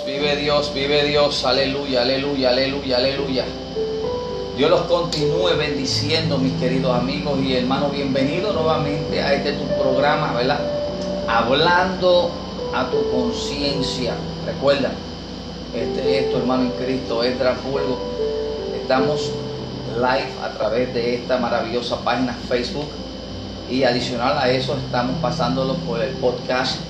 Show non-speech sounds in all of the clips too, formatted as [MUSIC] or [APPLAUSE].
Vive Dios, vive Dios, aleluya, aleluya, aleluya, aleluya. Dios los continúe bendiciendo, mis queridos amigos y hermanos. Bienvenido nuevamente a este tu programa, ¿verdad? Hablando a tu conciencia. Recuerda, este es tu hermano en Cristo, Esdras Fulgo. Estamos live a través de esta maravillosa página Facebook y adicional a eso estamos pasándolo por el podcast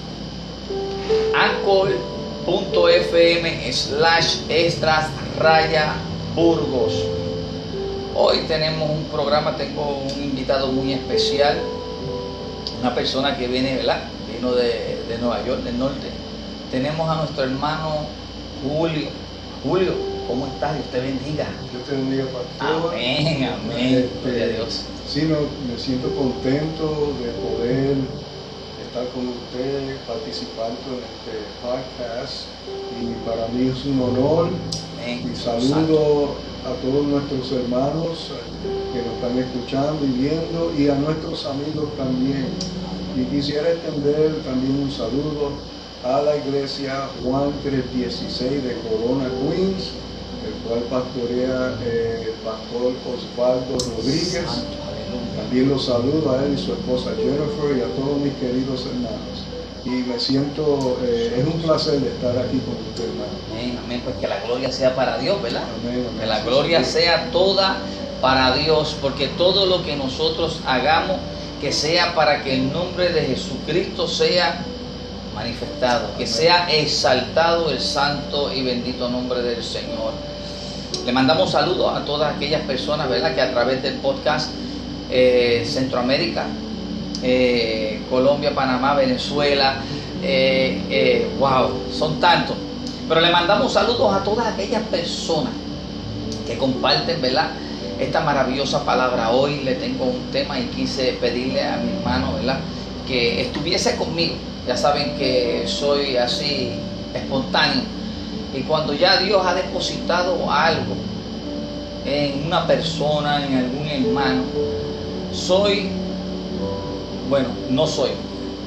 anchor.fm slash extras raya burgos. Hoy tenemos un programa, tengo un invitado muy especial, una persona que viene, ¿verdad? Vino de, de Nueva York, del norte. Tenemos a nuestro hermano Julio. Julio, ¿cómo estás? Dios te bendiga. Dios te bendiga, pastor. Amén, amén. Este, Gloria a Dios. Sí, no, me siento contento de poder estar con ustedes participando en este podcast y para mí es un honor y saludo a todos nuestros hermanos que nos están escuchando y viendo y a nuestros amigos también. Y quisiera extender también un saludo a la iglesia Juan 316 de Corona, Queens, el cual pastorea eh, el pastor Osvaldo Rodríguez. También los saludo a él y su esposa Jennifer y a todos mis queridos hermanos. Y me siento, eh, es un placer estar aquí con usted, hermano. Amén, amén. Pues que la gloria sea para Dios, ¿verdad? Amén, amén. Que la gloria sea toda para Dios, porque todo lo que nosotros hagamos, que sea para que el nombre de Jesucristo sea manifestado, que sea exaltado el santo y bendito nombre del Señor. Le mandamos saludos a todas aquellas personas, ¿verdad? Que a través del podcast eh, Centroamérica, eh, Colombia, Panamá, Venezuela, eh, wow, son tantos. Pero le mandamos saludos a todas aquellas personas que comparten, ¿verdad? Esta maravillosa palabra. Hoy le tengo un tema y quise pedirle a mi hermano, ¿verdad? Que estuviese conmigo. Ya saben que soy así espontáneo. Y cuando ya Dios ha depositado algo en una persona, en algún hermano, soy, bueno, no soy.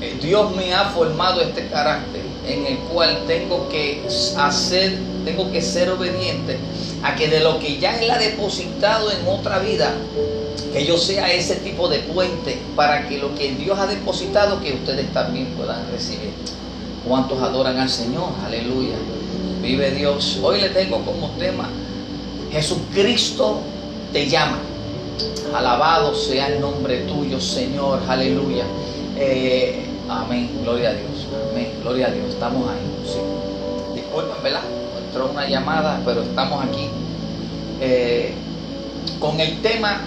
Eh, Dios me ha formado este carácter en el cual tengo que hacer, tengo que ser obediente a que de lo que ya Él ha depositado en otra vida, que yo sea ese tipo de puente para que lo que Dios ha depositado, que ustedes también puedan recibir. ¿Cuántos adoran al Señor? Aleluya. Vive Dios. Hoy le tengo como tema, Jesucristo te llama. Alabado sea el nombre tuyo, Señor. Aleluya. Eh, amén. Gloria a Dios. Amén. Gloria a Dios. Estamos ahí. Sí. Disculpen, ¿verdad? Entró una llamada, pero estamos aquí. Eh, con el tema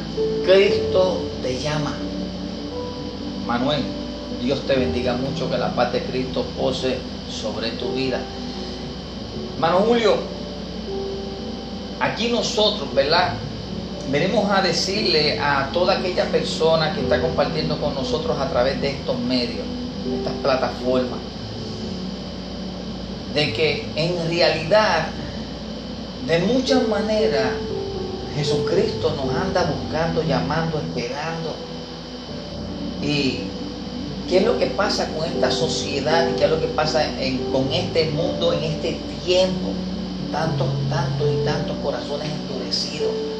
Cristo te llama. Manuel, Dios te bendiga mucho, que la paz de Cristo pose sobre tu vida. Hermano Julio, aquí nosotros, ¿verdad? Venimos a decirle a toda aquella persona que está compartiendo con nosotros a través de estos medios, de estas plataformas, de que en realidad, de muchas maneras, Jesucristo nos anda buscando, llamando, esperando. ¿Y qué es lo que pasa con esta sociedad y qué es lo que pasa con este mundo en este tiempo? Tantos, tantos y tantos corazones endurecidos.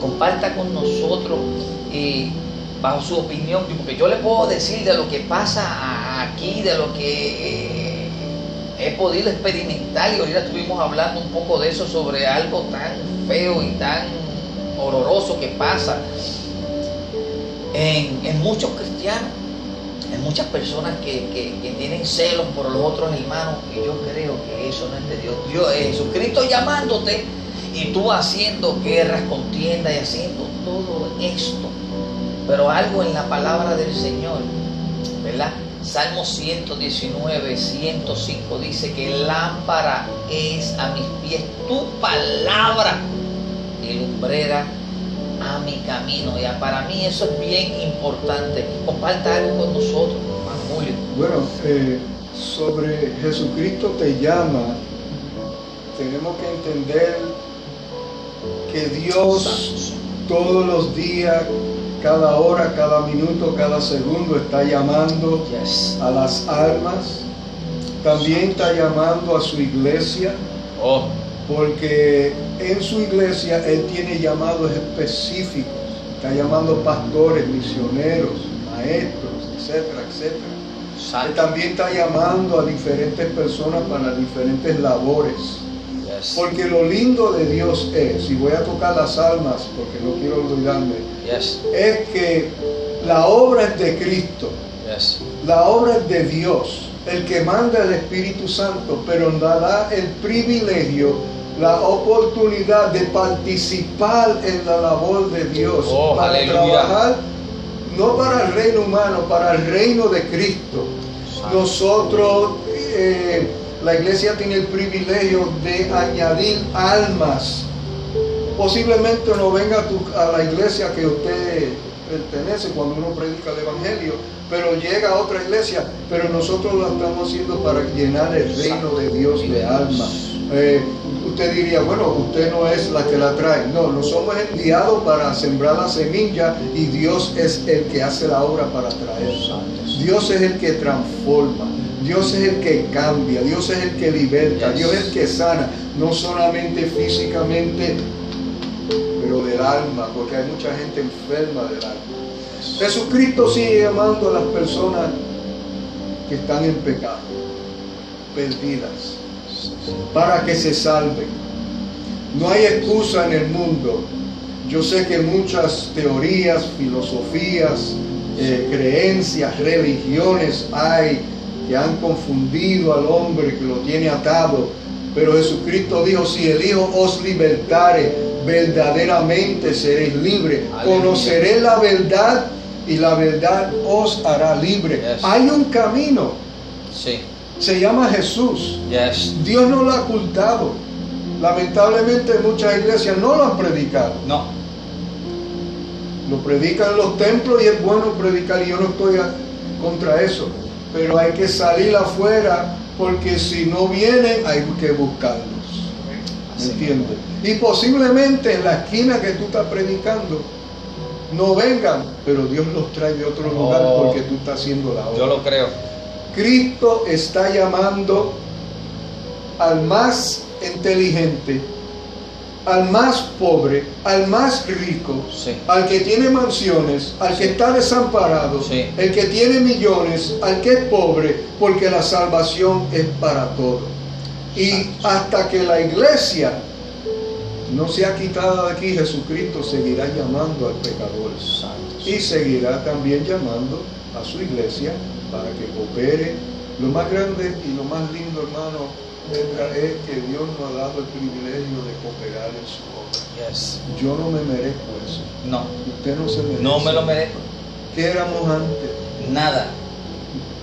Comparta con nosotros y bajo su opinión, porque yo le puedo decir de lo que pasa aquí, de lo que eh, he podido experimentar y ahorita estuvimos hablando un poco de eso sobre algo tan feo y tan horroroso que pasa en, muchos cristianos, en muchas personas que, que- que tienen celos por los otros hermanos y yo creo que eso no es de Dios. Dios es Jesucristo llamándote y tú haciendo guerras, contiendas y haciendo todo esto. Pero algo en la palabra del Señor, ¿verdad? Salmo 119, 105 dice que lámpara es a mis pies tu palabra y lumbrera a mi camino. Ya para mí eso es bien importante. Comparta algo con nosotros, hermano Julio. Bueno, eh, sobre Jesucristo te llama, tenemos que entender que Dios todos los días, cada hora, cada minuto, cada segundo está llamando Yes. a las almas También está llamando a su iglesia Oh, porque en su iglesia Él tiene llamados específicos. Está llamando pastores, misioneros, maestros, etcétera, etcétera. Él también está llamando a diferentes personas para diferentes labores. Yes. Porque lo lindo de Dios es, y voy a tocar las almas porque no quiero olvidarme, Yes. es que la obra es de Cristo, Yes. la obra es de Dios, el que manda el Espíritu Santo, pero nos da el privilegio, la oportunidad de participar en la labor de Dios, Oh, para aleluya. trabajar no para el reino humano, para el reino de Cristo. Nosotros, eh, la iglesia tiene el privilegio de añadir almas. Posiblemente no venga a, la iglesia que usted pertenece cuando uno predica el Evangelio, pero llega a otra iglesia, pero nosotros lo estamos haciendo para llenar el reino de Dios de almas. Eh, usted diría, bueno, usted no es la que la trae. No, no somos enviados para sembrar la semilla y Dios es el que hace la obra para traerla. Dios es el que transforma, Dios es el que cambia, Dios es el que liberta. Dios es el que sana, no solamente físicamente, pero del alma, porque hay mucha gente enferma del alma. Jesucristo sigue llamando a las personas que están en pecado, perdidas, para que se salven. No hay excusa en el mundo. Yo sé que muchas teorías, filosofías, eh, creencias, religiones hay que han confundido al hombre, que lo tiene atado. Pero Jesucristo dijo, si el Hijo os libertare, verdaderamente seréis libres. Conoceréis la verdad y la verdad os hará libre. Yes. Hay un camino, Sí. se llama Jesús. Yes. Dios no lo ha ocultado. Lamentablemente muchas iglesias no lo han predicado. No. Lo predican en los templos y es bueno predicar y yo no estoy contra eso. Pero hay que salir afuera porque si no vienen hay que buscarlos. ¿Me entiendes? Y posiblemente en la esquina que tú estás predicando no vengan, pero Dios los trae de otro lugar Oh. porque tú estás haciendo la obra. Yo lo creo. Cristo está llamando al más inteligente, al más pobre, al más rico, Sí. al que tiene mansiones, al que está desamparado, Sí. el que tiene millones, al que es pobre, porque la salvación es para todos. Y hasta que la iglesia no sea quitada de aquí, Jesucristo seguirá llamando al pecador y seguirá también llamando a su iglesia para que coopere. Lo más grande y lo más lindo, hermano, es que Dios nos ha dado el privilegio de cooperar en su obra. Yes. Yo no me merezco eso. No. Usted no se merece. No me lo merezco. ¿Qué éramos antes? Nada.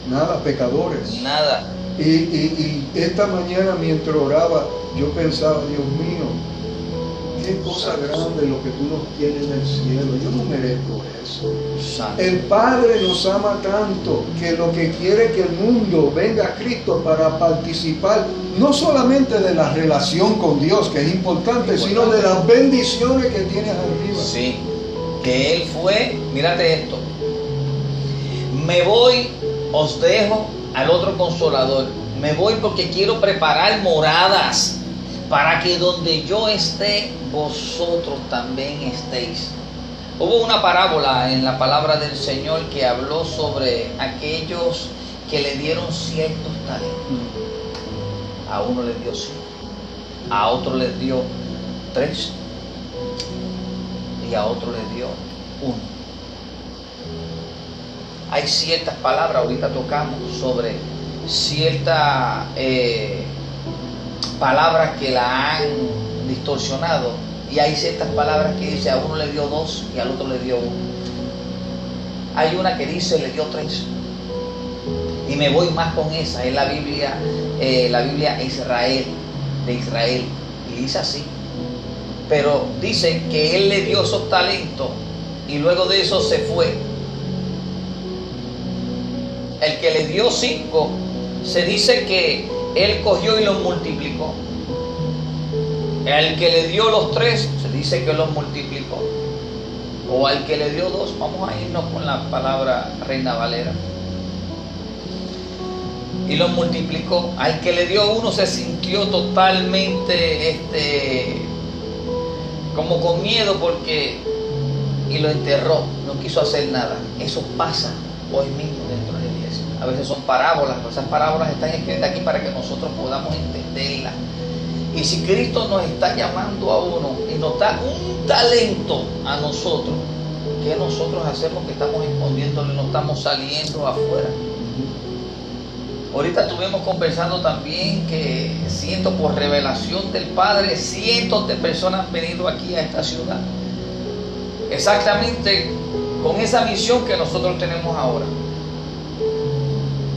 Nada, pecadores. Nada. Y, y- y esta mañana mientras oraba, yo pensaba, Dios mío, qué cosa grande lo que tú nos tienes en el cielo. Yo no merezco eso. El Padre nos ama tanto que lo que quiere que el mundo venga a Cristo para participar no solamente de la relación con Dios, que es importante, sino de las bendiciones que tienes arriba. Sí. Que Él fue, mírate esto. Me voy, os dejo al otro consolador. Me voy porque quiero preparar moradas para que donde yo esté, vosotros también estéis. Hubo una parábola en la palabra del Señor que habló sobre aquellos que le dieron ciertos talentos. A uno le dio cinco, a otro le dio tres y a otro le dio uno. Hay ciertas palabras, ahorita tocamos, sobre ciertas eh, palabras que la han distorsionado y hay ciertas palabras que dice a uno le dio dos y al otro le dio uno. Hay una que dice le dio tres. Y me voy más con esa, es la Biblia, eh, la Biblia Israel, de Israel. Y dice así. Pero dice que él le dio esos talentos y luego de eso se fue. El que le dio cinco, se dice que él cogió y los multiplicó. El que le dio los tres, se dice que los multiplicó. O al que le dio dos, vamos a irnos con la palabra Reina Valera. y los multiplicó. Al que le dio uno se sintió totalmente este, como con miedo porque y lo enterró, no quiso hacer nada. Eso pasa hoy mismo dentro. A veces son parábolas, pero esas parábolas están escritas aquí para que nosotros podamos entenderlas. Y si Cristo nos está llamando a uno y nos da un talento a nosotros, ¿qué nosotros hacemos que estamos escondiéndolo y no estamos saliendo afuera? Ahorita estuvimos conversando también que siento por revelación del Padre, cientos de personas han venido aquí a esta ciudad. Exactamente con esa misión que nosotros tenemos ahora.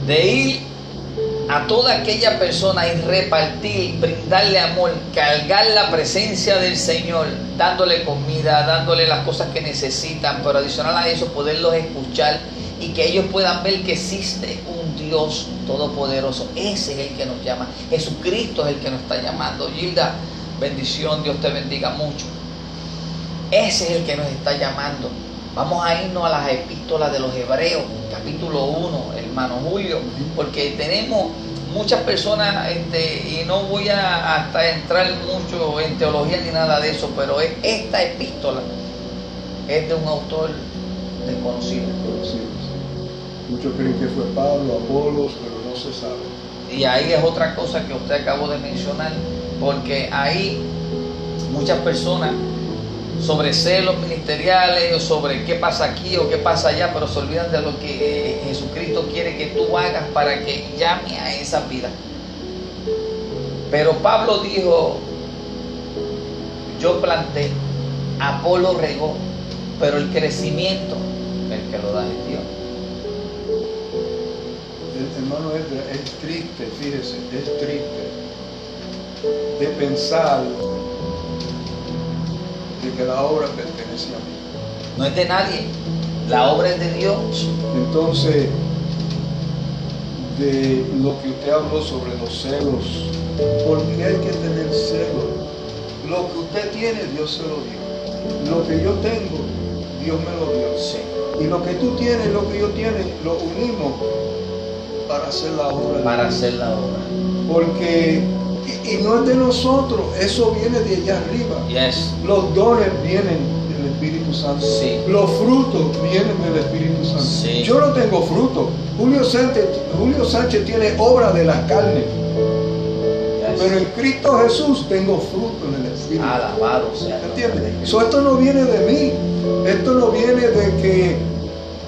De ir a toda aquella persona y repartir, brindarle amor, cargar la presencia del Señor, dándole comida, dándole las cosas que necesitan, pero adicional a eso poderlos escuchar y que ellos puedan ver que existe un Dios todopoderoso. Ese es el que nos llama. Jesucristo es el que nos está llamando. Gilda, bendición, Dios te bendiga mucho. Ese es el que nos está llamando. Vamos a irnos a las epístolas de los Hebreos, capítulo 1, hermano Julio, porque tenemos muchas personas, este, y no voy a hasta entrar mucho en teología ni nada de eso, pero esta epístola es de un autor desconocido. Muchos creen que fue Pablo, Apolos, pero no se sabe. Y ahí es otra cosa que usted acabó de mencionar, porque ahí muchas personas sobre celos ministeriales o sobre qué pasa aquí o qué pasa allá, pero se olvidan de lo que eh, Jesucristo quiere que tú hagas para que llame a esa vida. Pero Pablo dijo, yo planté, Apolo regó, pero el crecimiento, el que lo da es Dios. hermano, es, es triste, fíjese, es triste de pensar que la obra pertenece a mí. No es de nadie, la obra es de Dios. Entonces, de lo que usted habló sobre los celos, ¿por qué hay que tener celos? Lo que usted tiene, Dios se lo dio. Lo que yo tengo, Dios me lo dio. Sí. Y lo que tú tienes, lo que yo tiene, lo unimos para hacer la obra. Para hacer la obra. Porque y, no es de nosotros, eso viene de allá arriba. Yes. Los dones vienen del Espíritu Santo. Sí. Los frutos vienen del Espíritu Santo. Sí. Yo no tengo fruto. Julio Sánchez, Julio Sánchez tiene obra de la carne. Yes. Pero en Cristo Jesús tengo fruto en el Espíritu. Alabado sea. ¿Entiendes? So, esto no viene de mí. Esto no viene de que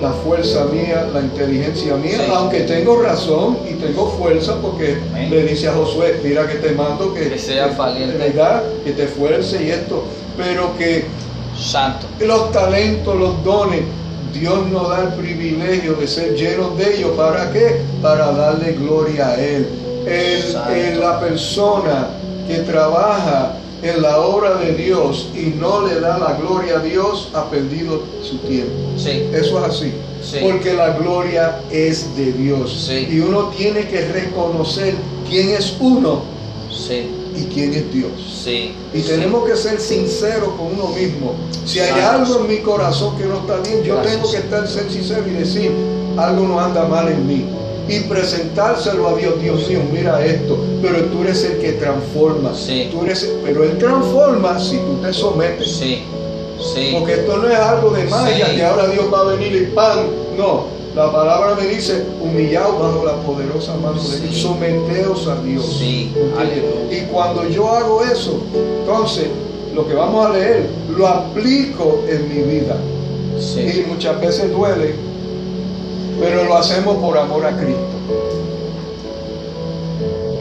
la fuerza mía, la inteligencia mía, Sí. aunque tengo razón y tengo fuerza porque Amén. le dice a Josué, mira que te mando que, Que seas valiente. ¿verdad? que te esfuerce y esto, pero que Santo. los talentos, los dones, Dios nos da el privilegio de ser llenos de ellos. ¿Para qué? Para darle gloria a Él. El- el- la persona que trabaja en la obra de Dios y no le da la gloria a Dios ha perdido su tiempo. Sí. Eso es así. Sí. Porque la gloria es de Dios. Sí. Y uno tiene que reconocer quién es uno Sí. y quién es Dios. Sí. Y tenemos que ser sinceros con uno mismo. Si hay algo en mi corazón que no está bien, yo Gracias. tengo que estar ser sincero y decir, algo no anda mal en mí. Y presentárselo a Dios, Dios mío, mira esto, pero tú eres el que transforma. Sí. Tú eres, pero Él transforma si tú te sometes. Sí. Sí. Porque esto no es algo de magia, que ahora Dios va a venir y pan. No, la palabra me dice, humillaos bajo la poderosa mano de Dios, someteos a Dios. Y cuando yo hago eso, entonces lo que vamos a leer, lo aplico en mi vida. Y muchas veces duele, pero lo hacemos por amor a Cristo.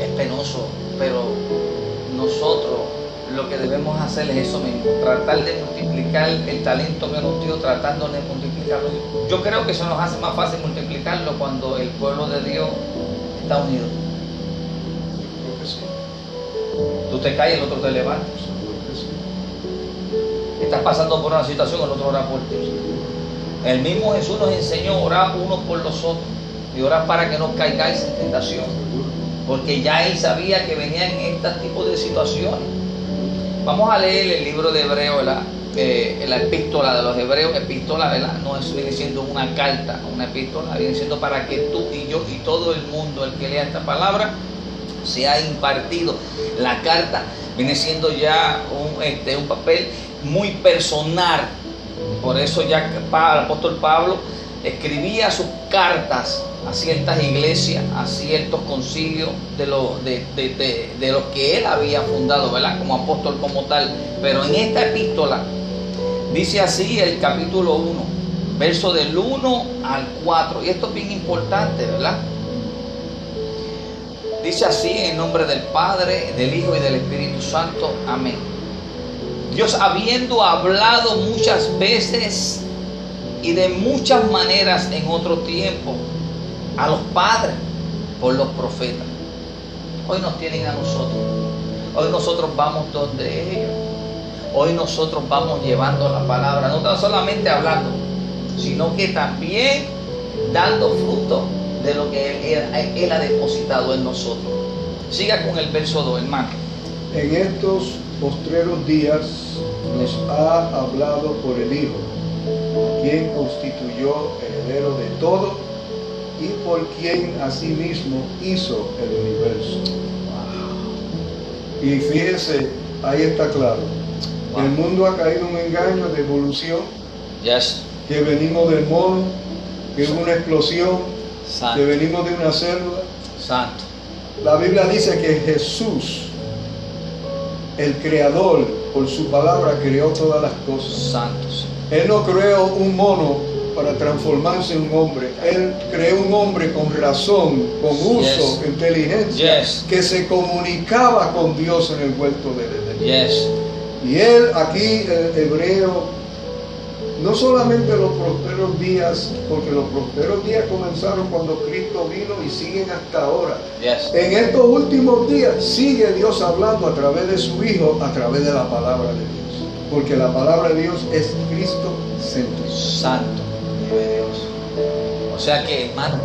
Es penoso, pero nosotros lo que debemos hacer es eso mismo, tratar de multiplicar el talento que nos dio, tratando de multiplicarlo. Yo creo que eso nos hace más fácil multiplicarlo cuando el pueblo de Dios está unido. Creo que sí, Tú te caes, el otro te levanta. seguro que sí. Estás pasando por una situación, el otro ora por ti. El mismo Jesús nos enseñó a orar unos por los otros y orar para que no caigáis en tentación. Porque ya él sabía que venían este tipo de situaciones. Vamos a leer el libro de Hebreo, la, eh, la epístola de los hebreos, epístola, ¿verdad? No es, viene siendo una carta, una epístola, viene siendo para que tú y yo y todo el mundo, el que lea esta palabra, sea impartido. La carta viene siendo ya un, este, un papel muy personal. Por eso ya el apóstol Pablo escribía sus cartas a ciertas iglesias, a ciertos concilios de, de, los que él había fundado, ¿verdad? Como apóstol como tal. Pero en esta epístola dice así el capítulo 1, verso del 1 al 4. Y esto es bien importante, ¿verdad? Dice así en nombre del Padre, del Hijo y del Espíritu Santo. Amén. Dios habiendo hablado muchas veces y de muchas maneras en otro tiempo a los padres por los profetas. Hoy nos tienen a nosotros. Hoy nosotros vamos donde ellos. Hoy nosotros vamos llevando la palabra, no tan solamente hablando, sino que también dando fruto de lo que Él, él ha depositado en nosotros. Siga con el verso 2, hermano. En estos postreros días nos ha hablado por el Hijo, quien constituyó heredero de todo y por quien asimismo hizo el universo. Y fíjese, ahí está claro. El mundo ha caído en un engaño de evolución. Que venimos del mono, que es una explosión, que venimos de una célula. Santo. La Biblia dice que Jesús, el creador, por su palabra creó todas las cosas. Santos. Él no creó un mono para transformarse en un hombre. Él creó un hombre con razón, con uso, inteligencia, que se comunicaba con Dios en el huerto de Edén. Y él aquí, el hebreo, no solamente los prosperos días, porque los prosperos días comenzaron cuando Cristo vino y siguen hasta ahora. En estos últimos días sigue Dios hablando a través de su Hijo, a través de la palabra de Dios. Porque la palabra de Dios es Cristo centro. Santo. Dios. O sea que, hermano,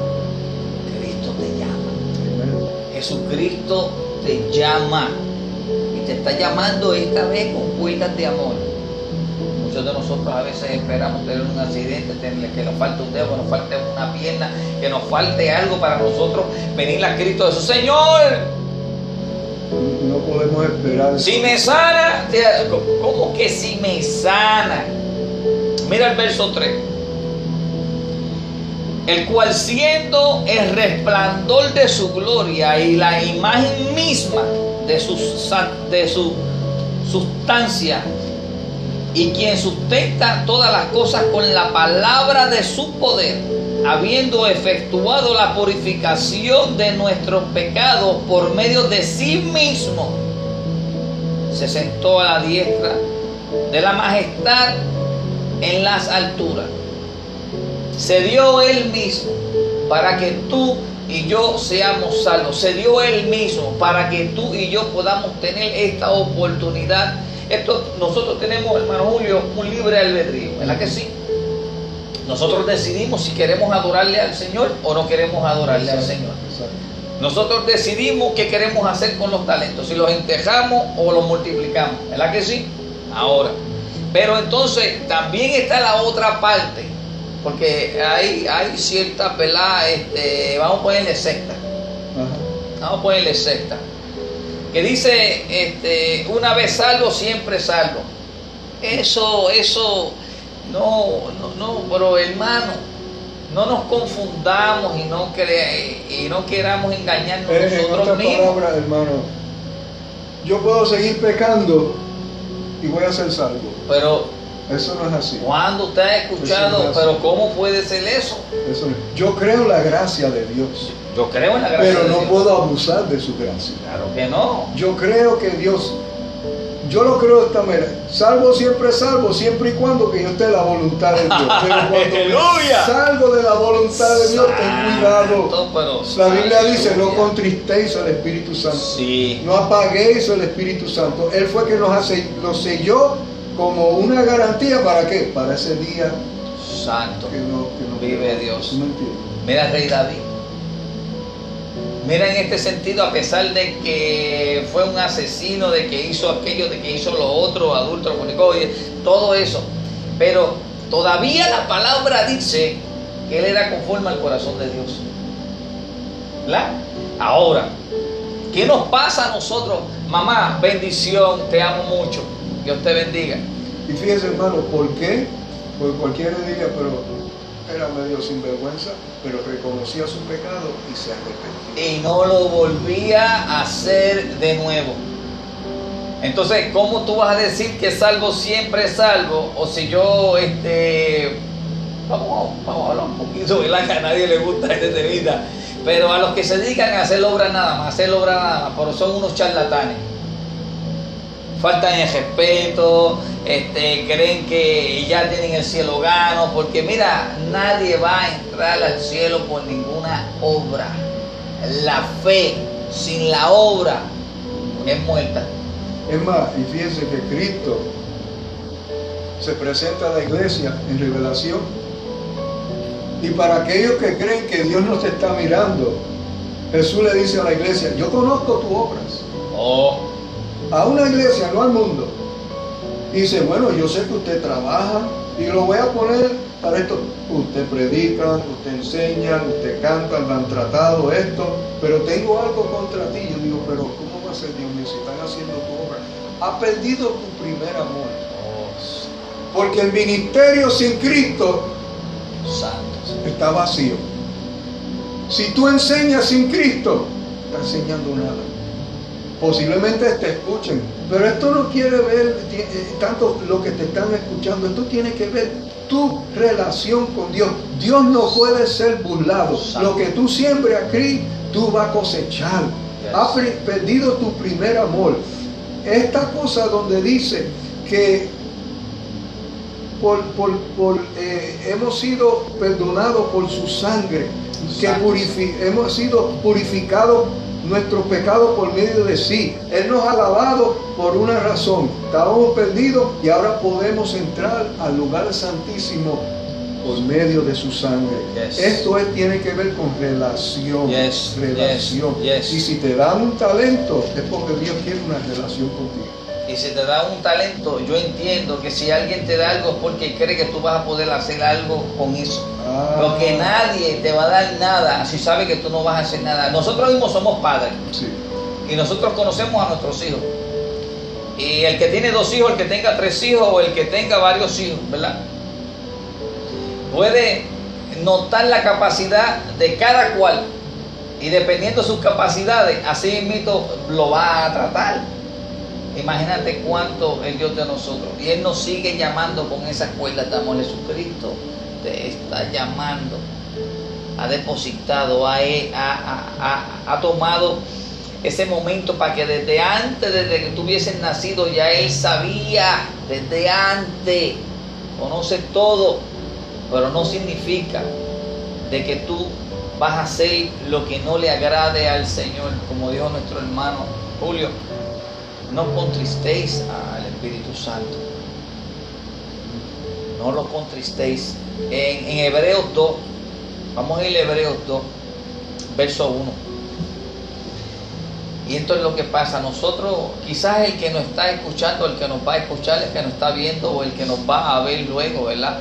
Cristo te llama. Jesucristo te llama. Y te está llamando esta vez con puertas de amor. Muchos de nosotros a veces esperamos tener un accidente, que nos falte un dedo, que nos falte una pierna, que nos falte algo para nosotros venir a Cristo de su Señor. No podemos esperar. Si me sana, ¿cómo que si me sana? Mira el verso 3 el cual siendo el resplandor de su gloria y la imagen misma de su, de su sustancia, y quien sustenta todas las cosas con la palabra de su poder, habiendo efectuado la purificación de nuestros pecados por medio de sí mismo, se sentó a la diestra de la majestad en las alturas se dio Él mismo para que tú y yo seamos salvos. Se dio Él mismo para que tú y yo podamos tener esta oportunidad. Esto, nosotros tenemos, hermano Julio, un libre albedrío, ¿verdad que sí? Nosotros decidimos si queremos adorarle al Señor o no queremos adorarle al Señor. Nosotros decidimos qué queremos hacer con los talentos, si los entejamos o los multiplicamos, ¿verdad que sí? Ahora. Pero entonces también está la otra parte porque hay, hay cierta pelada, este, vamos a ponerle secta. Vamos a ponerle secta. Que dice, este, una vez salvo, siempre salvo. Eso, eso, no, no, no, pero hermano, no nos confundamos y no, cre y no queramos engañarnos nosotros en mismos. Palabra, hermano, yo puedo seguir pecando y voy a ser salvo. Pero eso no es así. Cuando usted ha escuchado, pero ¿cómo puede ser eso? eso Yo creo la gracia de Dios. Yo creo en la gracia Pero no puedo abusar de su gracia. Claro que no. Yo creo que Dios, yo lo creo de esta manera. Salvo siempre salvo, siempre y cuando que yo esté en la voluntad de Dios. Pero cuando salgo de la voluntad de Dios, ten cuidado. la Biblia dice, no contristéis al Espíritu Santo. Sí. No apaguéis al Espíritu Santo. Él fue que nos hace, nos selló como una garantía para qué? Para ese día santo que no, vive Dios. Mira Rey David. Mira en este sentido, a pesar de que fue un asesino, de que hizo aquello, de que hizo lo otro, adulto, todo eso. Pero todavía la palabra dice que él era conforme al corazón de Dios. ¿Verdad? Ahora, ¿qué nos pasa a nosotros? Mamá, bendición, te amo mucho. Dios te bendiga. Y fíjese, hermano, ¿por qué? Porque cualquiera diría, pero era medio sinvergüenza, pero reconocía su pecado y se arrepentía. Y no lo volvía a hacer de nuevo. Entonces, ¿cómo tú vas a decir que salvo siempre salvo? O si yo, este, vamos, vamos a hablar un poquito, ¿verdad? Que a nadie le gusta este vida. Pero a los que se dedican a hacer obra nada más, hacer obra nada más, pero son unos charlatanes faltan el respeto, este, creen que ya tienen el cielo gano, porque mira, nadie va a entrar al cielo por ninguna obra. La fe sin la obra es muerta. Es más, y fíjense que Cristo se presenta a la iglesia en revelación. Y para aquellos que creen que Dios no te está mirando, Jesús le dice a la iglesia, yo conozco tus obras. Oh a una iglesia, no al mundo. Y dice, bueno, yo sé que usted trabaja y lo voy a poner para esto. Usted predica, usted enseña, usted canta, me han tratado esto, pero tengo algo contra ti. Yo digo, pero ¿cómo va a ser Dios mío si están haciendo tu obra? Ha perdido tu primer amor. Porque el ministerio sin Cristo está vacío. Si tú enseñas sin Cristo, estás enseñando nada posiblemente te escuchen, pero esto no quiere ver eh, tanto lo que te están escuchando, esto tiene que ver tu relación con Dios. Dios no puede ser burlado. Lo que tú siembres aquí, tú vas a cosechar. Has perdido tu primer amor. Esta cosa donde dice que por, eh, hemos sido perdonados por su sangre, que hemos sido purificados nuestro pecado por medio de sí. Él nos ha lavado por una razón. Estábamos perdidos y ahora podemos entrar al lugar santísimo por medio de su sangre. Esto tiene que ver con relación. relación. Y si te dan un talento, es porque Dios quiere una relación contigo. Y si te da un talento, yo entiendo que si alguien te da algo es porque cree que tú vas a poder hacer algo con eso. Ah. Porque nadie te va a dar nada si sabe que tú no vas a hacer nada. Nosotros mismos somos padres. Y nosotros conocemos a nuestros hijos. Y el que tiene dos hijos, el que tenga tres hijos o el que tenga varios hijos, ¿verdad? Puede notar la capacidad de cada cual. Y dependiendo de sus capacidades, así mismo lo va a tratar. Imagínate cuánto el Dios de nosotros. Y Él nos sigue llamando con esa cuerda de amor. Jesucristo te está llamando. Ha depositado, ha, ha, tomado ese momento para que desde antes, desde que tú nacido, ya Él sabía, desde antes, conoce todo, pero no significa de que tú vas a hacer lo que no le agrade al Señor, como dijo nuestro hermano Julio no contristéis al Espíritu Santo. No lo contristéis. En, en Hebreos 2, vamos a ir a Hebreos 2, verso 1. Y esto es lo que pasa. Nosotros, quizás el que nos está escuchando, el que nos va a escuchar, el que nos está viendo o el que nos va a ver luego, ¿verdad?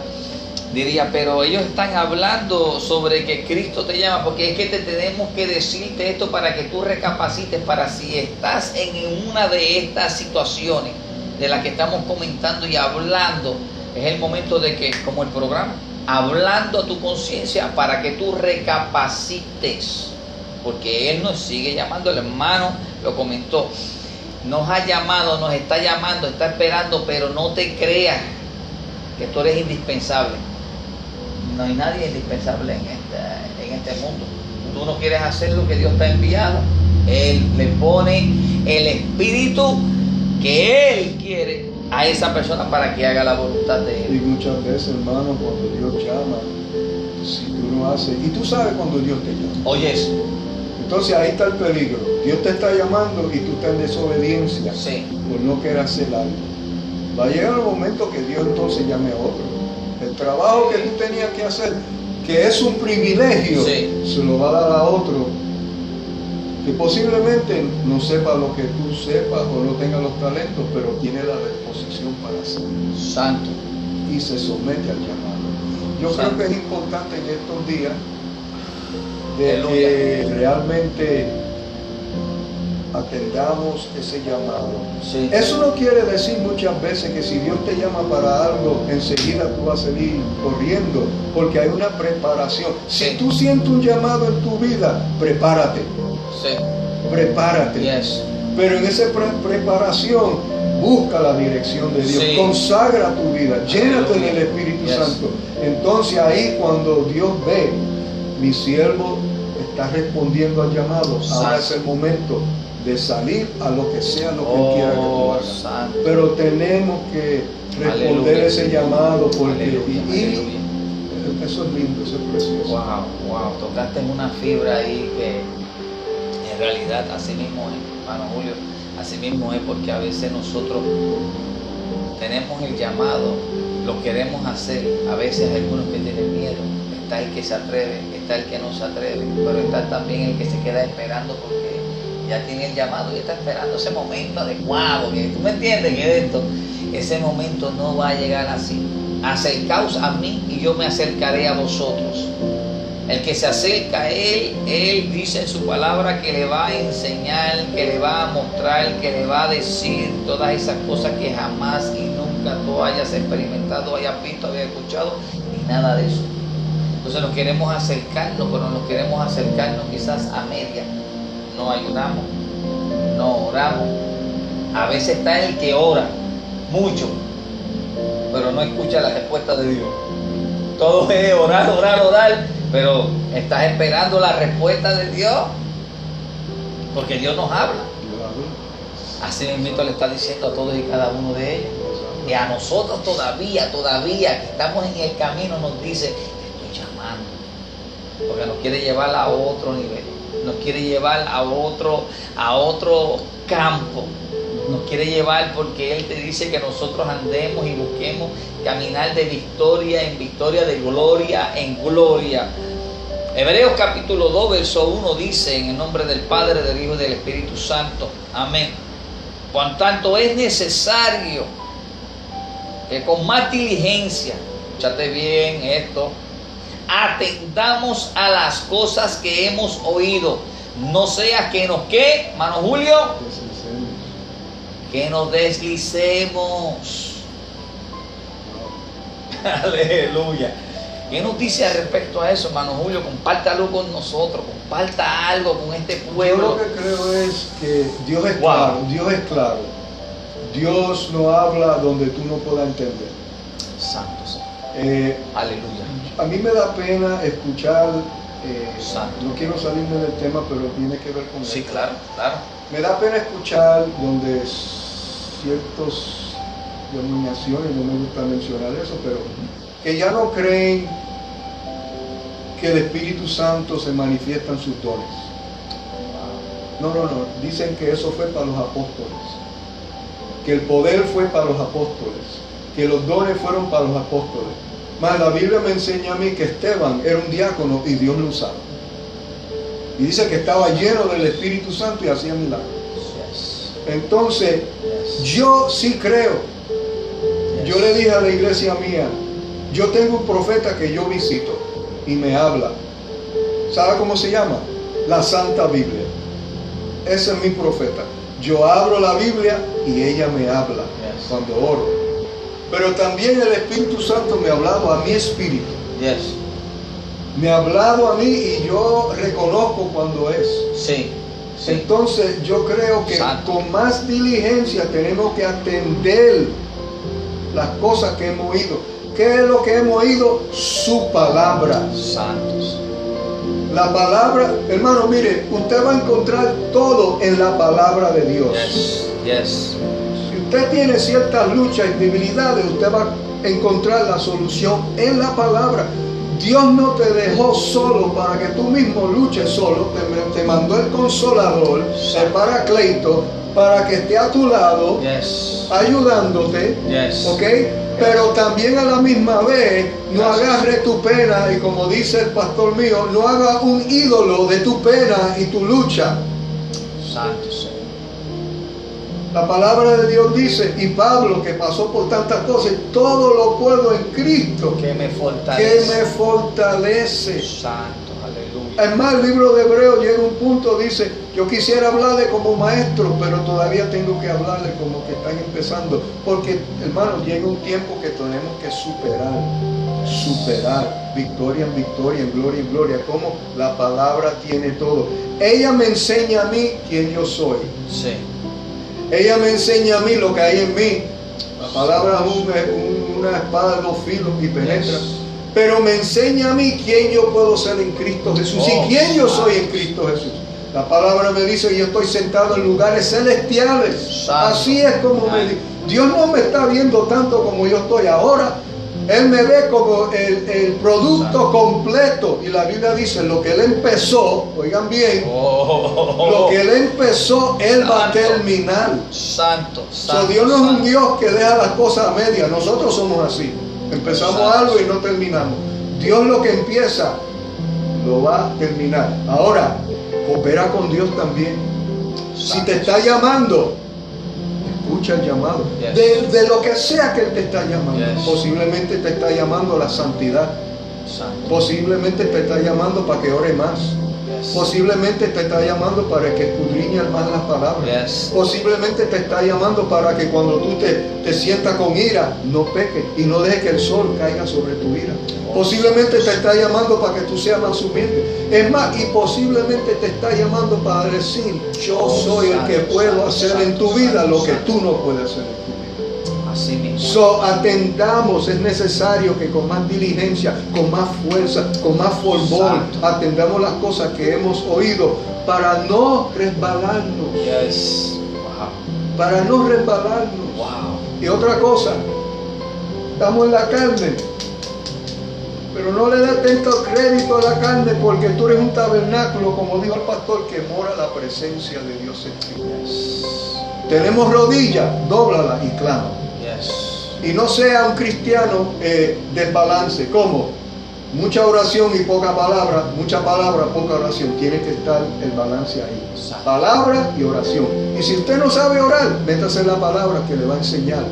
Diría, pero ellos están hablando sobre que Cristo te llama, porque es que te tenemos que decirte esto para que tú recapacites, para si estás en una de estas situaciones de las que estamos comentando y hablando, es el momento de que, como el programa, hablando a tu conciencia para que tú recapacites, porque Él nos sigue llamando, el hermano lo comentó, nos ha llamado, nos está llamando, está esperando, pero no te creas que tú eres indispensable no hay nadie indispensable en este, en este mundo. Tú no quieres hacer lo que Dios te ha enviado. Él le pone el espíritu que Él quiere a esa persona para que haga la voluntad de Él. Y muchas veces, hermano, cuando Dios llama, si tú no haces, y tú sabes cuando Dios te llama. Oye eso. Entonces ahí está el peligro. Dios te está llamando y tú estás en desobediencia sí. por no querer hacer algo. Va a llegar el momento que Dios entonces llame a otro. El trabajo que tú tenías que hacer, que es un privilegio, se lo va a dar a otro que posiblemente no sepa lo que tú sepas o no tenga los talentos, pero tiene la disposición para hacerlo Santo. y se somete al llamado. Yo Santo. creo que es importante en estos días de Aleluya. que realmente atendamos ese llamado. Sí. Eso no quiere decir muchas veces que si Dios te llama para algo, enseguida tú vas a salir corriendo, porque hay una preparación. Sí. Si tú sientes un llamado en tu vida, prepárate, Sí. prepárate. Yes. Pero en esa pre- preparación, busca la dirección de Dios, consagra tu vida, llénate del Espíritu Yes. Santo. Entonces ahí cuando Dios ve, mi siervo está respondiendo al llamado, ahora es el momento de salir a lo que sea lo que Él quiera que tú Oh, hagas. santo. Pero tenemos que responder Aleluya. ese llamado porque Aleluya, y- eso es lindo, eso es precioso. Wow, wow, tocaste en una fibra ahí que en realidad así mismo es, hermano Julio, así mismo es porque a veces nosotros tenemos el llamado, lo queremos hacer, a veces hay algunos que tienen miedo, está el que se atreve, está el que no se atreve, pero está también el que se queda esperando porque ya tiene el llamado y está esperando ese momento adecuado, tú me entiendes que ese momento no va a llegar así. Acercaos a mí y yo me acercaré a vosotros. El que se acerca a Él, Él dice en su palabra que le va a enseñar, que le va a mostrar, que le va a decir todas esas cosas que jamás y nunca tú hayas experimentado, hayas visto, hayas escuchado, ni nada de eso. Entonces nos queremos acercarnos, pero nos queremos acercarnos quizás a media. No ayunamos, no oramos. A veces está el que ora mucho, pero no escucha la respuesta de Dios. Todo [LAUGHS] es orar, orar, orar, pero estás esperando la respuesta de Dios. Porque Dios nos habla. Así mismo le está diciendo a todos y cada uno de ellos. Y a nosotros todavía, todavía que estamos en el camino, nos dice, te estoy llamando. Porque nos quiere llevar a otro nivel. Nos quiere llevar a otro, a otro campo. Nos quiere llevar porque Él te dice que nosotros andemos y busquemos caminar de victoria en victoria, de gloria en gloria. Hebreos capítulo 2, verso 1 dice, en el nombre del Padre, del Hijo y del Espíritu Santo. Amén. Por tanto, es necesario que con más diligencia, escúchate bien esto, atendamos a las cosas que hemos oído. No sea que nos que, mano Julio, que nos deslicemos. [LAUGHS] Aleluya. ¿Qué nos dice al respecto a eso, hermano Julio? Compártalo con nosotros, comparta algo con este Yo pueblo. lo que creo es que Dios es Wow. claro, Dios es claro. Dios no habla donde tú no puedas entender. Santo, Señor. Eh, aleluya. A mí me da pena escuchar, eh, no quiero salirme del tema, pero tiene que ver con Sí, esto. claro, claro. Me da pena escuchar donde ciertos denominaciones, no me gusta mencionar eso, pero que ya no creen que el Espíritu Santo se manifiesta en sus dones. No, no, no. Dicen que eso fue para los apóstoles. Que el poder fue para los apóstoles. Que los dones fueron para los apóstoles. Más la Biblia me enseña a mí que Esteban era un diácono y Dios lo usaba. Y dice que estaba lleno del Espíritu Santo y hacía milagros. Entonces, yo sí creo. Yo le dije a la iglesia mía, yo tengo un profeta que yo visito y me habla. ¿Sabe cómo se llama? La Santa Biblia. Ese es mi profeta. Yo abro la Biblia y ella me habla cuando oro. Pero también el Espíritu Santo me ha hablado a mi espíritu. Yes. Me ha hablado a mí y yo reconozco cuando es. Sí, sí. Entonces yo creo que Santo. con más diligencia tenemos que atender las cosas que hemos oído. ¿Qué es lo que hemos oído? Su palabra. Santos. La palabra, hermano, mire, usted va a encontrar todo en la palabra de Dios. Yes, yes. Usted tiene ciertas luchas y debilidades, usted va a encontrar la solución en la palabra. Dios no te dejó solo para que tú mismo luches solo, te, te mandó el consolador, el paracleto, para que esté a tu lado, Yes. ayudándote, Yes. ¿ok? Pero también a la misma vez no Gracias. agarre tu pena y como dice el pastor mío, no haga un ídolo de tu pena y tu lucha. Santo. La palabra de Dios dice, y Pablo que pasó por tantas cosas, todo lo puedo en Cristo Que me que fortalece. me fortalece. Santo, aleluya. Es más, el libro de Hebreo llega a un punto, dice, yo quisiera hablarle como maestro, pero todavía tengo que hablarle como que están empezando. Porque, hermano, llega un tiempo que tenemos que superar, superar, victoria en victoria, en gloria en gloria, como la palabra tiene todo. Ella me enseña a mí quién yo soy. Sí. Ella me enseña a mí lo que hay en mí. La palabra es un- un- una espada de dos filos y penetra. Pero me enseña a mí quién yo puedo ser en Cristo Jesús Oh, y quién yo soy en. Cristo Jesús. La palabra me dice yo estoy sentado en lugares celestiales. Así es como me dice. Dios no me está viendo tanto como yo estoy ahora. Él me ve como el, el producto completo. Y la Biblia dice, lo que Él empezó, oigan bien, Oh, lo que Él empezó, Él va a terminar. Santo, So, santo. Dios no es un. Dios que deja las cosas a medias. Nosotros somos así. Empezamos Santo. algo y no terminamos. Dios lo que empieza lo va a terminar. Ahora, coopera con Dios también. Si te está llamando, escucha el llamado. De, de lo que sea que Él te está llamando. Posiblemente te está llamando a la santidad. Posiblemente te está llamando para que ore más. Posiblemente te está llamando para que escudriñes más las palabras. Posiblemente te está llamando para que cuando tú te, te sientas con ira, no peques y no dejes que el sol caiga sobre tu ira. Posiblemente te está llamando para que tú seas más humilde. Es más, y posiblemente te está llamando para decir, yo Oh, soy el que puedo hacer en tu vida lo que tú no puedes hacer en tu vida. Así mismo. So, atendamos, es necesario que con más diligencia, con más fuerza, con más fervor, Santo. atendamos las cosas que hemos oído para no resbalarnos, Yes. Wow. para no resbalarnos. Wow. Y otra cosa, estamos en la carne, pero no le des tanto crédito a la carne porque tú eres un tabernáculo, como dijo el pastor, que mora la presencia de Dios en ti. Yes. Tenemos rodillas, dóblala y clama. Yes. Y no sea un cristiano eh, desbalance, como mucha oración y poca palabra, mucha palabra, poca oración. Tiene que estar el balance ahí. Palabra y oración. Y si usted no sabe orar, métase en la palabra que le va a enseñar.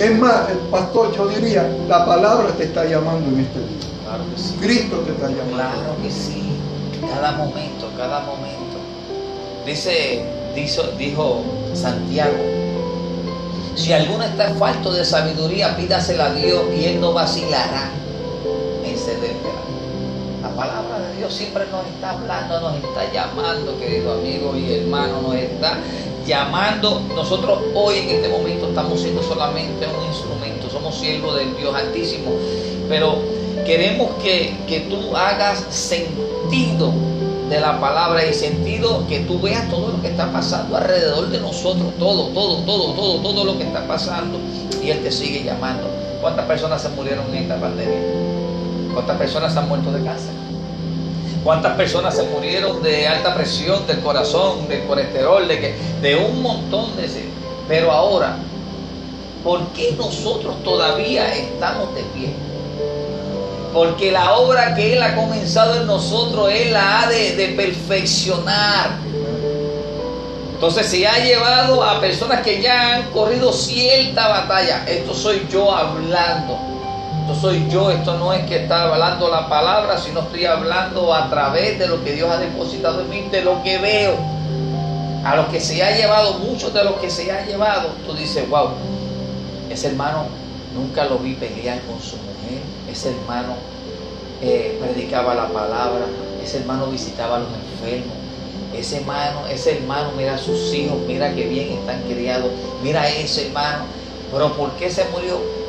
Es más, el pastor, yo diría, la palabra te está llamando en este día. Claro que sí. Cristo te está llamando. Claro que sí. Cada momento, cada momento. Dice, dijo, dijo Santiago, si alguno está falto de sabiduría, pídasela a Dios y él no vacilará en cedértela. La palabra de Dios siempre nos está hablando, nos está llamando, querido amigo y hermano, nos está llamando. Nosotros hoy en este momento estamos siendo solamente un instrumento, somos siervos del Dios Altísimo, pero queremos que, que tú hagas sentido de la palabra y sentido que tú veas todo lo que está pasando alrededor de nosotros, todo, todo, todo, todo, todo lo que está pasando y Él te sigue llamando. ¿Cuántas personas se murieron en esta pandemia? ¿Cuántas personas han muerto de cáncer? ¿Cuántas personas se murieron de alta presión, del corazón, del colesterol, de, que, de un montón de... Pero ahora, ¿por qué nosotros todavía estamos de pie? Porque la obra que Él ha comenzado en nosotros, Él la ha de, de perfeccionar. Entonces se ha llevado a personas que ya han corrido cierta batalla. Esto soy yo hablando. Esto soy yo. Esto no es que está hablando la palabra, sino estoy hablando a través de lo que Dios ha depositado en mí, de lo que veo. A los que se ha llevado, muchos de los que se ha llevado, tú dices, wow, ese hermano nunca lo vi pelear con su mujer. Ese hermano eh, predicaba la palabra. Ese hermano visitaba a los enfermos. Ese hermano, ese hermano, mira a sus hijos, mira que bien están criados. Mira a ese hermano. Pero ¿por qué se murió?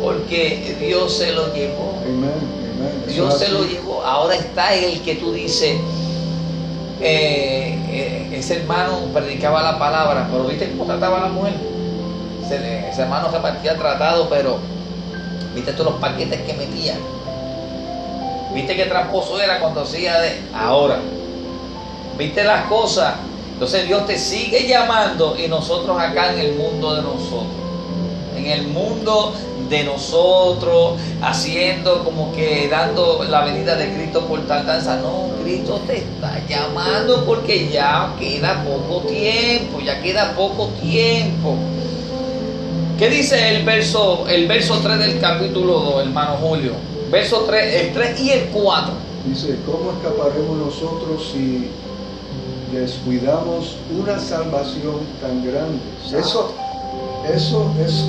Porque Dios se lo llevó. Dios se lo llevó. Ahora está el que tú dices, eh, eh, ese hermano predicaba la palabra, pero viste cómo trataba a la mujer. Ese, ese hermano repartía tratado, pero viste todos los paquetes que metía. Viste qué tramposo era cuando hacía de ahora. Viste las cosas. Entonces Dios te sigue llamando y nosotros acá en el mundo de nosotros. En el mundo de nosotros, haciendo como que dando la venida de Cristo por tardanza. No, Cristo te está llamando porque ya queda poco tiempo, ya queda poco tiempo. ¿Qué dice el verso, el verso 3 del capítulo 2, hermano Julio? Verso 3, el 3 y el 4. Dice, ¿cómo escaparemos nosotros si descuidamos una salvación tan grande? Eso, eso es,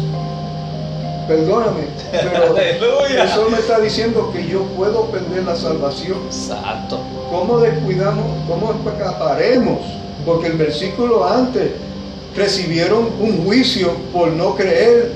perdóname, pero [LAUGHS] Aleluya. eso me está diciendo que yo puedo perder la salvación. Exacto. ¿Cómo descuidamos, cómo escaparemos? Porque el versículo antes recibieron un juicio por no creer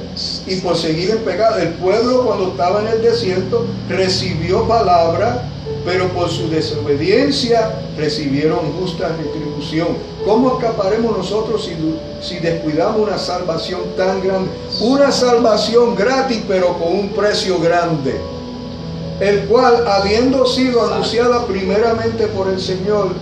y por seguir en pecado. El pueblo cuando estaba en el desierto recibió palabra, pero por su desobediencia recibieron justa retribución. ¿Cómo escaparemos nosotros si, si descuidamos una salvación tan grande? Una salvación gratis, pero con un precio grande. El cual, habiendo sido anunciada primeramente por el Señor,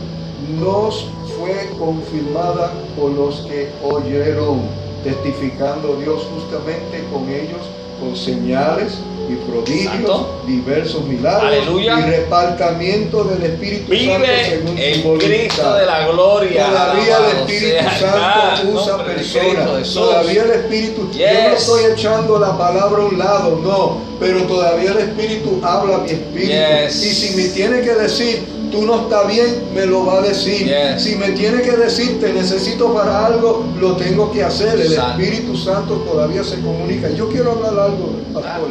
nos fue confirmada por los que oyeron, testificando Dios justamente con ellos, con señales y prodigios, Santo. diversos milagros Aleluya. y repartimiento del Espíritu Santo según el su voluntad. Cristo de la gloria. Todavía el Espíritu sea Santo usa personas. Todavía el Espíritu. Yo no estoy echando la palabra a un lado, no. Pero todavía el Espíritu habla a mi espíritu. Yes. Y si me tiene que decir, tú no estás bien, me lo va a decir. Yes. Si me tiene que decir, te necesito para algo, lo tengo que hacer. El. Espíritu Santo todavía se comunica. Yo quiero hablar algo, pastor.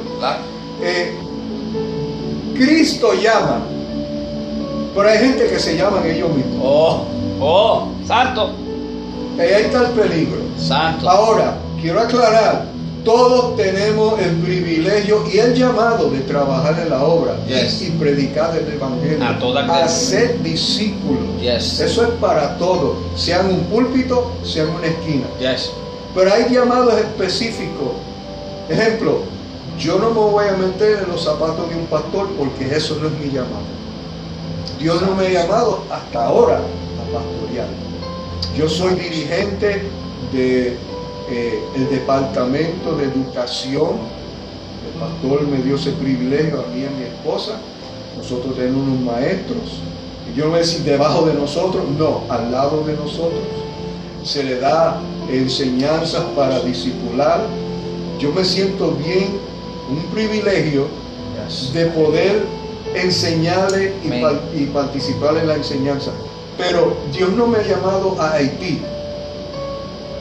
Eh, Cristo llama, pero hay gente que se llaman ellos mismos. Oh, oh, santo, ahí está el peligro. santo. Ahora, quiero aclarar, todos tenemos el privilegio y el llamado de trabajar en la obra y- Yes. y, predicar el Evangelio, A toda ser discípulos. Yes. Eso es para todos, sean un púlpito, sean una esquina. Yes. Pero hay llamados específicos. Ejemplo, yo no me voy a meter en los zapatos de un pastor porque eso no es mi llamado. Dios no me ha llamado hasta ahora a pastorear. Yo soy dirigente del departamento de educación. El pastor me dio ese privilegio a mí y a mi esposa. Nosotros tenemos unos maestros. Y yo no voy a decir debajo de nosotros, no, al lado de nosotros se le da enseñanzas para discipular. Yo me siento bien, un privilegio de poder enseñarle y participar en la enseñanza. Pero Dios no me ha llamado a Haití.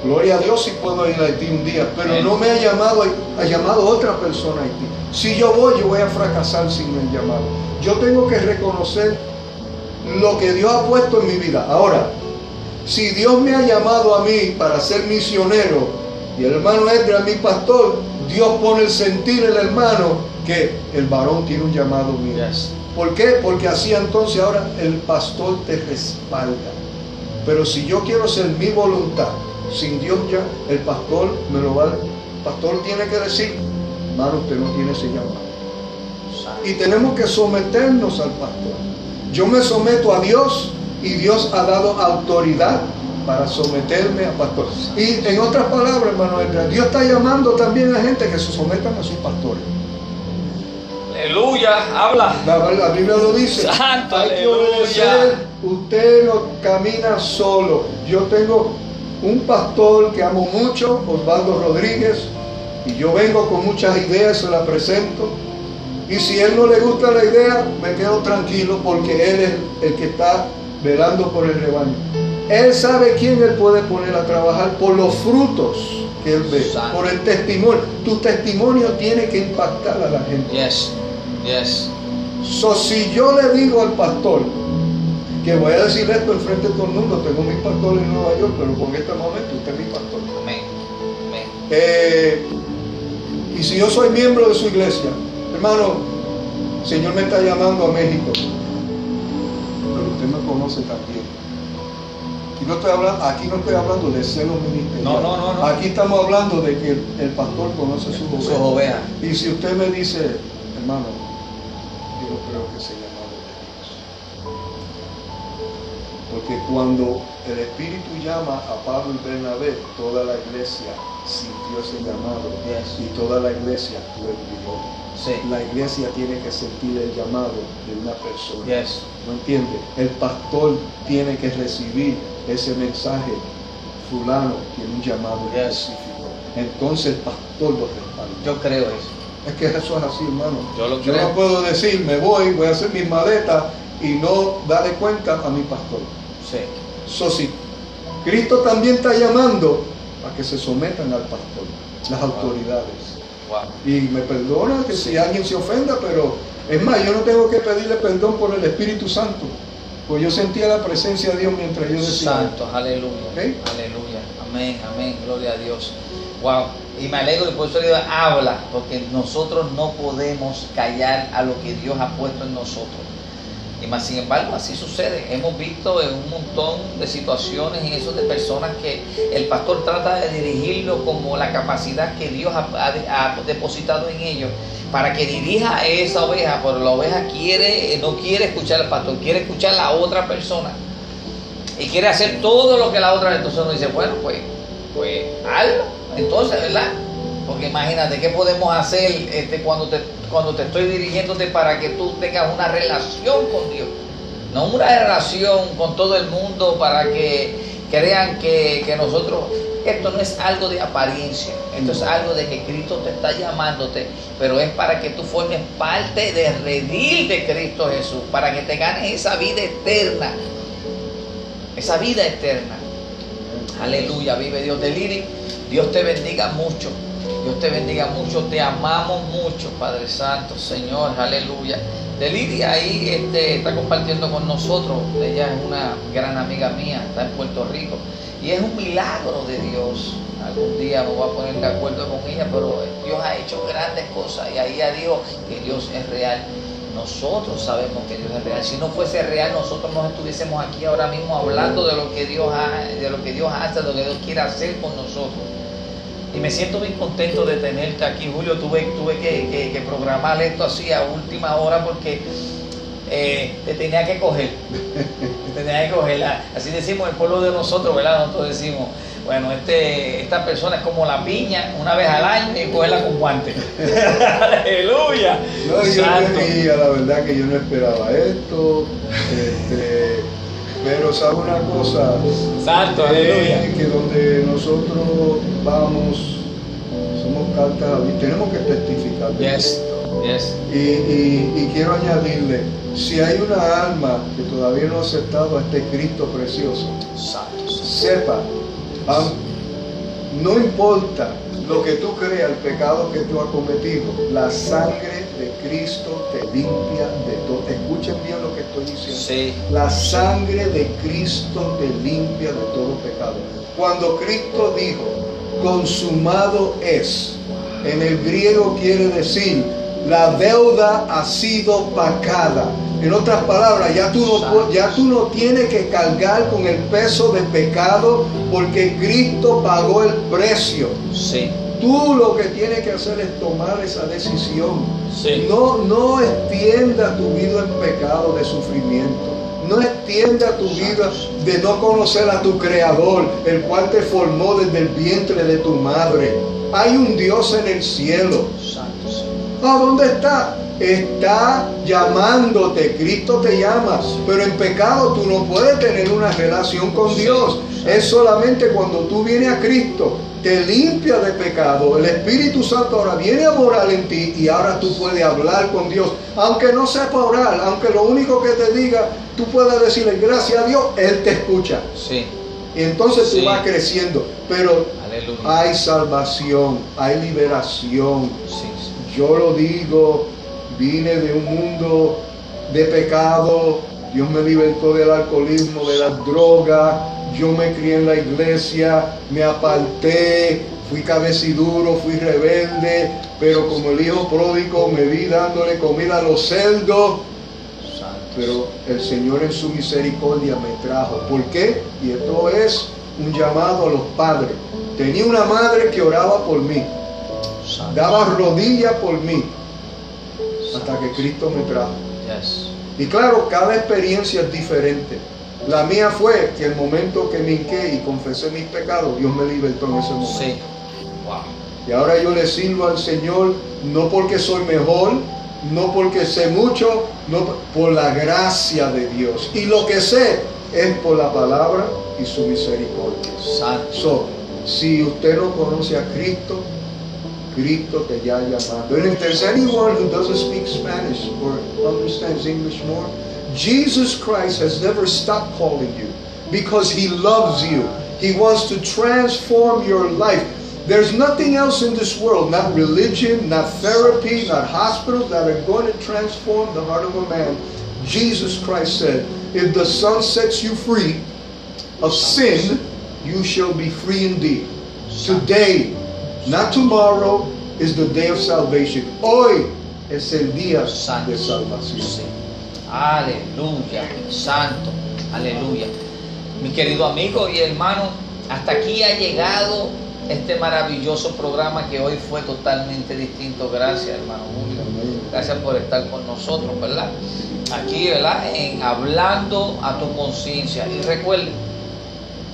Gloria a Dios si puedo ir a Haití un día, pero no me ha llamado, ha llamado otra persona a Haití. Si yo voy, yo voy a fracasar sin el llamado. Yo tengo que reconocer lo que Dios ha puesto en mi vida. Ahora, si Dios me ha llamado a mí para ser misionero y el hermano Edra mi pastor, Dios pone el sentir en el hermano que el varón tiene un llamado mío. Yes. ¿Por qué? Porque así entonces ahora el pastor te respalda. Pero si yo quiero hacer mi voluntad, sin Dios ya, el pastor me lo va a... El pastor tiene que decir, hermano, usted no tiene ese llamado. Y tenemos que someternos al pastor. Yo me someto a Dios y Dios ha dado autoridad para someterme al pastor. Y en otras palabras, hermano, Dios está llamando también a gente que se sometan a sus pastores. Aleluya, habla. La, la Biblia lo dice. Santo, Hay que aleluya. obedecer. Usted no camina solo. Yo tengo un pastor que amo mucho, Osvaldo Rodríguez, y yo vengo con muchas ideas, se la presento. Y si él no le gusta la idea, me quedo tranquilo porque él es el que está velando por el rebaño. Él sabe quién él puede poner a trabajar por los frutos que él ve, por el testimonio. Tu testimonio tiene que impactar a la gente. Yes. Yes. So, si yo le digo al pastor que voy a decir esto enfrente de todo el mundo, tengo mi pastor en Nueva York, pero con este momento usted es mi pastor. Amén. Amén. Eh, y si yo soy miembro de su iglesia, hermano, el Señor me está llamando a México, pero usted me conoce también. Aquí no estoy hablando, aquí no estoy hablando de celo ministerial. No, no, no, no. Aquí estamos hablando de que el, el pastor conoce sus ovejas. ovejas. Y si usted me dice, hermano, yo creo que sea Porque cuando el Espíritu llama a Pablo y Bernabé, toda la iglesia sintió ese llamado Yes. y toda la iglesia lo. Sí. La iglesia tiene que sentir el llamado de una persona. Yes. ¿No entiende? El pastor tiene que recibir ese mensaje. Fulano tiene un llamado Yes. específico. Entonces el pastor lo respalda. Yo creo eso. Es que eso es así, hermano. Yo lo no creo. puedo decir, me voy, voy a hacer mis maletas y no darle cuenta a mi pastor. Sí. Eso sí, Cristo también está llamando a que se sometan al pastor, las autoridades. Wow. Y me perdona que si alguien se ofenda, pero es más, yo no tengo que pedirle perdón por el Espíritu Santo, pues yo sentía la presencia de Dios mientras yo decía. Santo, aleluya. Aleluya. Amén, amén. Gloria a Dios. Wow. Y me alegro que por eso le digo, habla, porque nosotros no podemos callar a lo que Dios ha puesto en nosotros. Y más sin embargo, así sucede. Hemos visto en un montón de situaciones y eso de personas que el pastor trata de dirigirlo como la capacidad que Dios ha, depositado en ellos para que dirija a esa oveja, pero la oveja quiere, no quiere escuchar al pastor, quiere escuchar a la otra persona y quiere hacer todo lo que la otra, entonces uno dice, bueno, pues, pues hazlo, entonces, ¿verdad? Porque imagínate, ¿qué podemos hacer este, cuando, te, cuando te estoy dirigiéndote para que tú tengas una relación con Dios? No una relación con todo el mundo para que crean que, nosotros, esto no es algo de apariencia, esto es algo de que Cristo te está llamándote, pero es para que tú formes parte del redil de Cristo Jesús, para que te ganes esa vida eterna, esa vida eterna. Aleluya, vive Dios de Liri. Dios te bendiga mucho. Dios te bendiga mucho. Te amamos mucho, Padre Santo, Señor. Aleluya. De Liri ahí este, está compartiendo con nosotros. Ella es una gran amiga mía, está en Puerto Rico. Y es un milagro de Dios. Algún día me voy a poner de acuerdo con ella, pero Dios ha hecho grandes cosas. Y ahí ella dijo que Dios es real. Nosotros sabemos que Dios es real. Si no fuese real, nosotros no estuviésemos aquí ahora mismo hablando de lo que Dios ha- de lo que Dios hace, de lo que Dios quiere hacer con nosotros. Y me siento bien contento de tenerte aquí, Julio. Tuve, tuve que, que- que programar esto así a última hora porque eh, te tenía que coger. [LAUGHS] Te tenía que coger. Así decimos el pueblo de nosotros, ¿verdad? Nosotros decimos, bueno, este, esta persona es como la piña, una vez al año y cogerla con guantes. [LAUGHS] Aleluya. No, yo la verdad que yo no esperaba esto, este, [LAUGHS] pero sabe una cosa, Santo, Eh, aleluya. que donde nosotros vamos, somos cartas tenemos que testificar. de Yes, esto. yes. Y, y- y quiero añadirle, si hay una alma que todavía no ha aceptado a este Cristo precioso, Santo. sepa, no importa lo que tú creas, el pecado que tú has cometido, la sangre de Cristo te limpia de todo. Escuchen bien lo que estoy diciendo. Sí. La sangre de Cristo te limpia de todo pecado. Cuando Cristo dijo, consumado es, en el griego quiere decir, la deuda ha sido pagada. En otras palabras, ya tú, no, ya tú no tienes que cargar con el peso de pecado porque Cristo pagó el precio. Sí. Tú lo que tienes que hacer es tomar esa decisión. Sí. No, no extienda tu vida en pecado de sufrimiento. No extienda tu vida de no conocer a tu Creador, el cual te formó desde el vientre de tu madre. Hay un Dios en el cielo. ¿A dónde está? Está llamándote, Cristo te llama, pero en pecado tú no puedes tener una relación con Dios. Es solamente cuando tú vienes a Cristo, te limpia de pecado, el Espíritu Santo ahora viene a morar en ti y ahora tú puedes hablar con Dios. Aunque no sepa orar, aunque lo único que te diga, tú puedes decirle gracias a Dios, Él te escucha. Sí. Y entonces Sí. tú vas creciendo. Pero Aleluya. hay salvación, hay liberación, sí. Yo lo digo, vine de un mundo de pecado, Dios me libertó del alcoholismo, de las drogas, yo me crié en la iglesia, me aparté, fui cabeciduro, fui rebelde, pero como el hijo pródigo me vi dándole comida a los cerdos, pero el Señor en su misericordia me trajo. ¿Por qué? Y esto es un llamado a los padres. Tenía una madre que oraba por mí. Daba rodillas por mí, hasta que Cristo me trajo. Y claro, cada experiencia es diferente. La mía fue que el momento que me hinqué y confesé mis pecados, Dios me libertó en ese momento. Sí. Wow. Y ahora yo le sirvo al Señor no porque soy mejor, no porque sé mucho, no por la gracia de Dios. Y lo que sé es por la palabra y su misericordia. Santo. So, si usted no conoce a Cristo, Cristo te ya llamando. And if there's anyone who doesn't speak Spanish or understands English more, Jesus Christ has never stopped calling you because he loves you. He wants to transform your life. There's nothing else in this world, not religion, not therapy, not hospitals, that are going to transform the heart of a man. Jesus Christ said, If the Son sets you free of sin, you shall be free indeed. Today, not tomorrow, is the day of salvation. Hoy es el día Santo. de salvación. Sí. Aleluya, santo, aleluya. Mi querido amigo y hermano, hasta aquí ha llegado este maravilloso programa que hoy fue totalmente distinto. Gracias, hermano Julio. Gracias por estar con nosotros, ¿verdad? Aquí, ¿verdad? En hablando a tu conciencia. Y recuerden,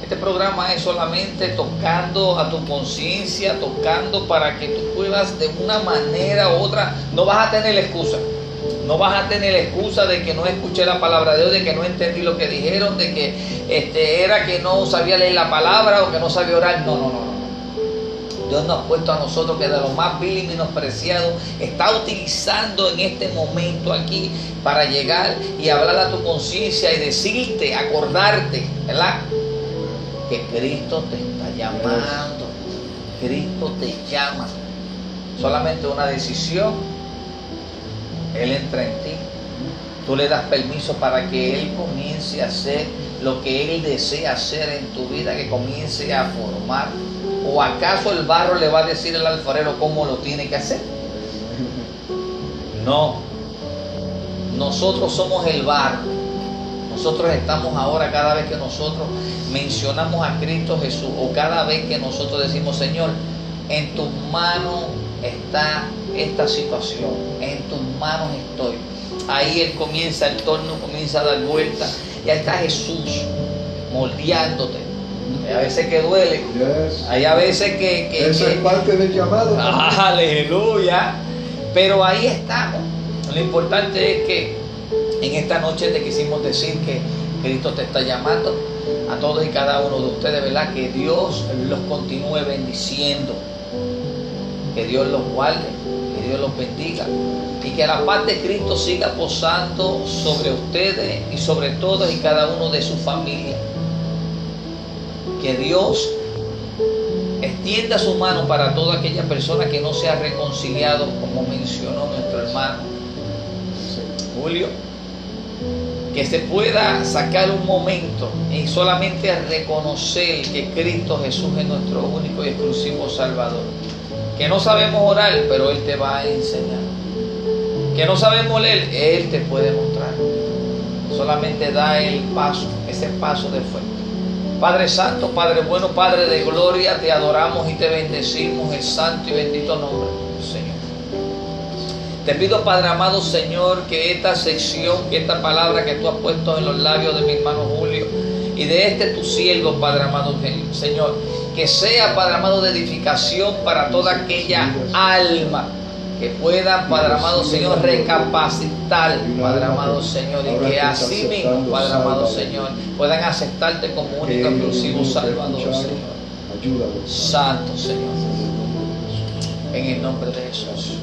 este programa es solamente tocando a tu conciencia, tocando para que tú puedas de una manera u otra, no vas a tener excusa. No vas a tener excusa de que no escuché la palabra de Dios, de que no entendí lo que dijeron, de que este, era que no sabía leer la palabra o que no sabía orar. No, no, no, no. Dios nos ha puesto a nosotros que de lo más vil y menospreciado está utilizando en este momento aquí para llegar y hablar a tu conciencia y decirte, acordarte, ¿verdad? Que Cristo te está llamando. Cristo te llama. Solamente una decisión. Él entra en ti. Tú le das permiso para que Él comience a hacer lo que Él desea hacer en tu vida, que comience a formar. ¿O acaso el barro le va a decir al alfarero cómo lo tiene que hacer? No. Nosotros somos el barro. Nosotros estamos ahora, cada vez que nosotros mencionamos a Cristo Jesús, o cada vez que nosotros decimos, Señor, en tus manos está esta situación, en tus manos estoy. Ahí Él comienza, el torno comienza a dar vuelta, y ahí está Jesús moldeándote. Hay a veces que duele, Yes. hay a veces que... que- Esa que- es parte del llamado. [LAUGHS] Aleluya. Pero ahí estamos. Lo importante es que en esta noche te quisimos decir que Cristo te está llamando a todos y cada uno de ustedes, ¿verdad? Que Dios los continúe bendiciendo. Que Dios los guarde, que Dios los bendiga. Y que la paz de Cristo siga posando sobre ustedes y sobre todos y cada uno de su familia. Que Dios extienda su mano para toda aquella persona que no se ha reconciliado, como mencionó nuestro hermano Julio, que se pueda sacar un momento y solamente reconocer que Cristo Jesús es nuestro único y exclusivo Salvador. Que no sabemos orar, pero Él te va a enseñar. Que no sabemos leer, Él te puede mostrar. Solamente da el paso, ese paso de fe. Padre Santo, Padre bueno, Padre de gloria, te adoramos y te bendecimos el santo y bendito nombre. Te pido, Padre amado Señor, que esta sección, que esta palabra que tú has puesto en los labios de mi hermano Julio y de este tu siervo, Padre amado Señor, que sea, Padre amado, de edificación para toda aquella alma que puedan, Padre amado Señor, recapacitar, Padre amado Señor, y que así mismo, Padre amado Señor, puedan aceptarte como único exclusivo Salvador, Señor. Santo Señor, en el nombre de Jesús.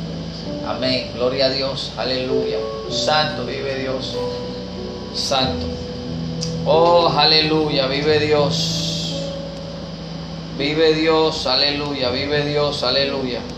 Amén. Gloria a Dios. Aleluya. Santo vive Dios. Santo. Oh, aleluya. Vive Dios. Vive Dios. Aleluya. Vive Dios. Aleluya.